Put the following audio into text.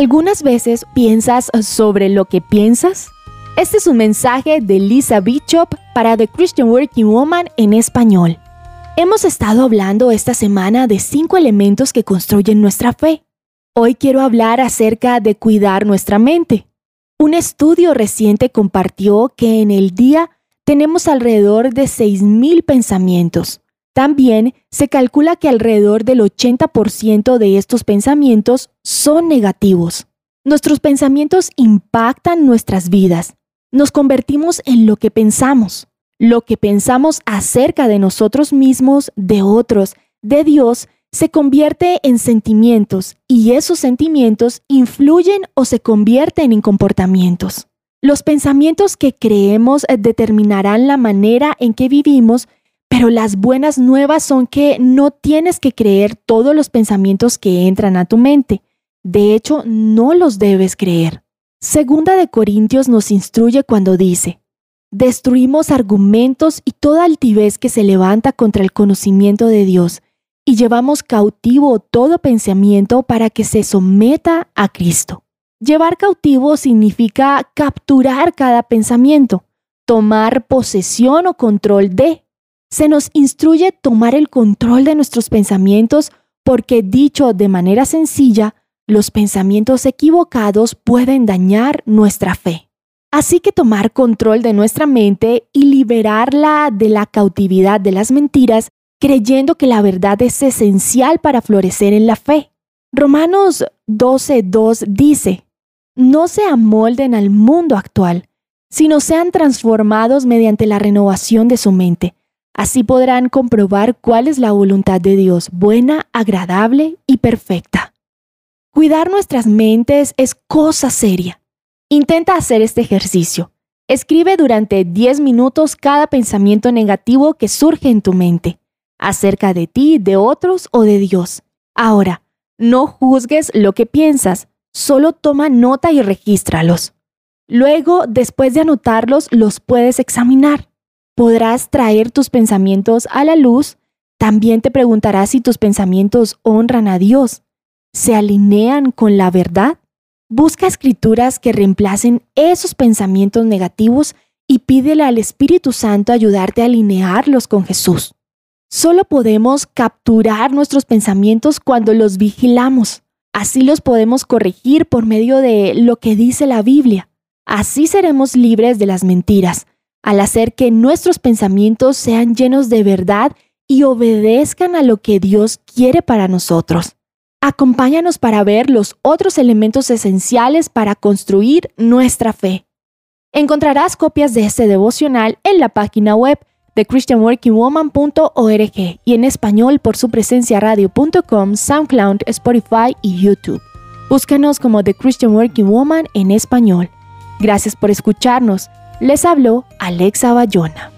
¿Algunas veces piensas sobre lo que piensas? Este es un mensaje de Lisa Bishop para The Christian Working Woman en español. Hemos estado hablando esta semana de cinco elementos que construyen nuestra fe. Hoy quiero hablar acerca de cuidar nuestra mente. Un estudio reciente compartió que en el día tenemos alrededor de 6.000 pensamientos. También se calcula que alrededor del 80% de estos pensamientos son negativos. Nuestros pensamientos impactan nuestras vidas. Nos convertimos en lo que pensamos. Lo que pensamos acerca de nosotros mismos, de otros, de Dios, se convierte en sentimientos y esos sentimientos influyen o se convierten en comportamientos. Los pensamientos que creemos determinarán la manera en que vivimos pero las buenas nuevas son que no tienes que creer todos los pensamientos que entran a tu mente. De hecho, no los debes creer. Segunda de Corintios nos instruye cuando dice, Destruimos argumentos y toda altivez que se levanta contra el conocimiento de Dios, y llevamos cautivo todo pensamiento para que se someta a Cristo. Llevar cautivo significa capturar cada pensamiento, tomar posesión o control de, se nos instruye tomar el control de nuestros pensamientos porque dicho de manera sencilla, los pensamientos equivocados pueden dañar nuestra fe. Así que tomar control de nuestra mente y liberarla de la cautividad de las mentiras, creyendo que la verdad es esencial para florecer en la fe. Romanos 12.2 dice, no se amolden al mundo actual, sino sean transformados mediante la renovación de su mente Así podrán comprobar cuál es la voluntad de Dios, buena, agradable y perfecta. Cuidar nuestras mentes es cosa seria. Intenta hacer este ejercicio. Escribe durante 10 minutos cada pensamiento negativo que surge en tu mente, acerca de ti, de otros o de Dios. Ahora, no juzgues lo que piensas, solo toma nota y regístralos. Luego, después de anotarlos, los puedes examinar podrás traer tus pensamientos a la luz, también te preguntarás si tus pensamientos honran a Dios, se alinean con la verdad. Busca escrituras que reemplacen esos pensamientos negativos y pídele al Espíritu Santo ayudarte a alinearlos con Jesús. Solo podemos capturar nuestros pensamientos cuando los vigilamos. Así los podemos corregir por medio de lo que dice la Biblia. Así seremos libres de las mentiras al hacer que nuestros pensamientos sean llenos de verdad y obedezcan a lo que Dios quiere para nosotros. Acompáñanos para ver los otros elementos esenciales para construir nuestra fe. Encontrarás copias de este devocional en la página web de christianworkingwoman.org y en español por su presencia radio.com, SoundCloud, Spotify y YouTube. Búscanos como The Christian Working Woman en español. Gracias por escucharnos. Les habló Alexa Bayona.